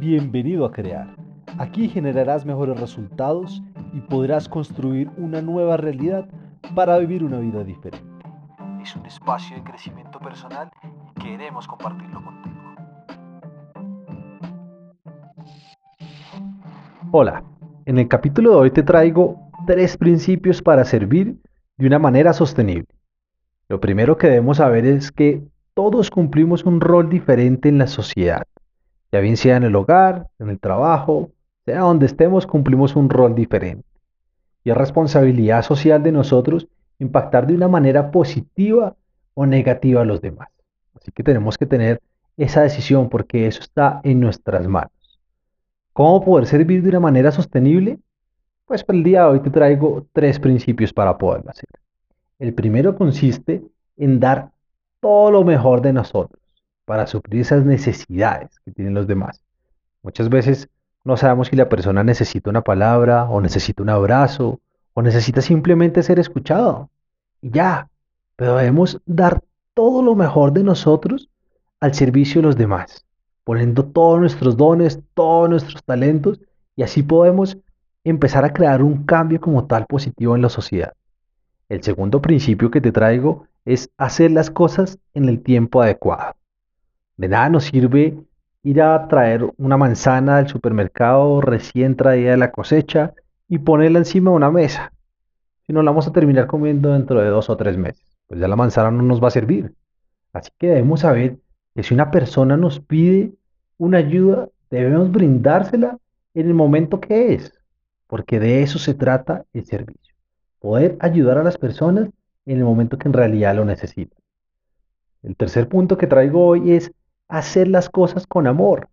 Bienvenido a Crear. Aquí generarás mejores resultados y podrás construir una nueva realidad para vivir una vida diferente. Es un espacio de crecimiento personal y queremos compartirlo contigo. Hola, en el capítulo de hoy te traigo tres principios para servir de una manera sostenible. Lo primero que debemos saber es que todos cumplimos un rol diferente en la sociedad ya bien sea en el hogar, en el trabajo, sea donde estemos, cumplimos un rol diferente. Y es responsabilidad social de nosotros impactar de una manera positiva o negativa a los demás. Así que tenemos que tener esa decisión porque eso está en nuestras manos. ¿Cómo poder servir de una manera sostenible? Pues para el día de hoy te traigo tres principios para poderlo hacer. El primero consiste en dar todo lo mejor de nosotros para suplir esas necesidades que tienen los demás. Muchas veces no sabemos si la persona necesita una palabra o necesita un abrazo o necesita simplemente ser escuchado. Y ya, pero debemos dar todo lo mejor de nosotros al servicio de los demás, poniendo todos nuestros dones, todos nuestros talentos y así podemos empezar a crear un cambio como tal positivo en la sociedad. El segundo principio que te traigo es hacer las cosas en el tiempo adecuado. De nada nos sirve ir a traer una manzana del supermercado recién traída de la cosecha y ponerla encima de una mesa. Si no la vamos a terminar comiendo dentro de dos o tres meses, pues ya la manzana no nos va a servir. Así que debemos saber que si una persona nos pide una ayuda, debemos brindársela en el momento que es, porque de eso se trata el servicio. Poder ayudar a las personas en el momento que en realidad lo necesitan. El tercer punto que traigo hoy es hacer las cosas con amor.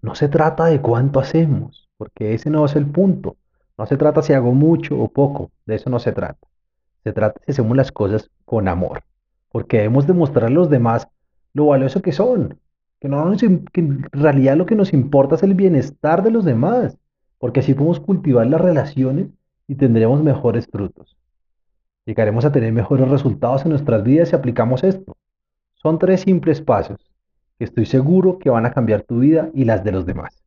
No se trata de cuánto hacemos, porque ese no es el punto. No se trata si hago mucho o poco, de eso no se trata. Se trata si hacemos las cosas con amor, porque debemos demostrar a los demás lo valioso que son, que, no que en realidad lo que nos importa es el bienestar de los demás, porque así podemos cultivar las relaciones y tendremos mejores frutos. Llegaremos a tener mejores resultados en nuestras vidas si aplicamos esto. Son tres simples pasos que estoy seguro que van a cambiar tu vida y las de los demás.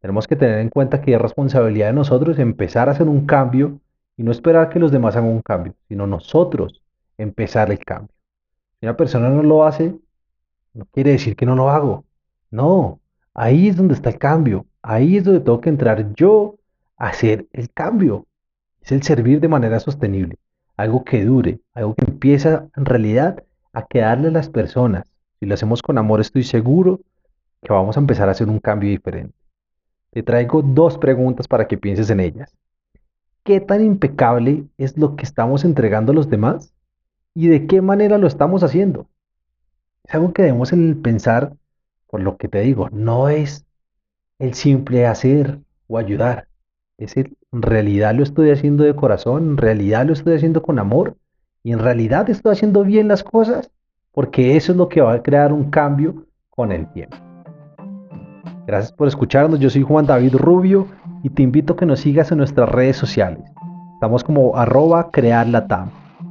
Tenemos que tener en cuenta que es responsabilidad de nosotros empezar a hacer un cambio y no esperar que los demás hagan un cambio, sino nosotros empezar el cambio. Si una persona no lo hace, no quiere decir que no lo hago. No, ahí es donde está el cambio. Ahí es donde tengo que entrar yo a hacer el cambio. Es el servir de manera sostenible. Algo que dure, algo que empieza en realidad a quedarle a las personas si lo hacemos con amor, estoy seguro que vamos a empezar a hacer un cambio diferente. Te traigo dos preguntas para que pienses en ellas. ¿Qué tan impecable es lo que estamos entregando a los demás? ¿Y de qué manera lo estamos haciendo? Es algo que debemos pensar, por lo que te digo, no es el simple hacer o ayudar. Es el, en realidad lo estoy haciendo de corazón, en realidad lo estoy haciendo con amor y en realidad estoy haciendo bien las cosas porque eso es lo que va a crear un cambio con el tiempo. Gracias por escucharnos, yo soy Juan David Rubio y te invito a que nos sigas en nuestras redes sociales. Estamos como arroba crearlatam.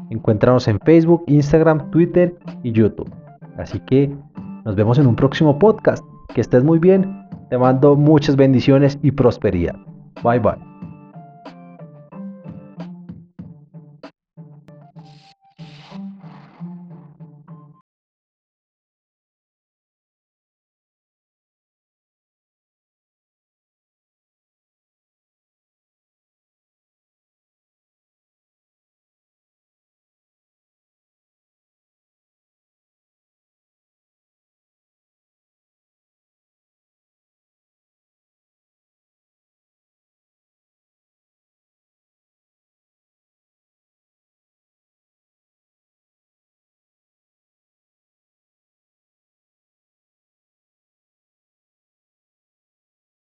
Encuéntranos en Facebook, Instagram, Twitter y YouTube. Así que nos vemos en un próximo podcast. Que estés muy bien. Te mando muchas bendiciones y prosperidad. Bye bye.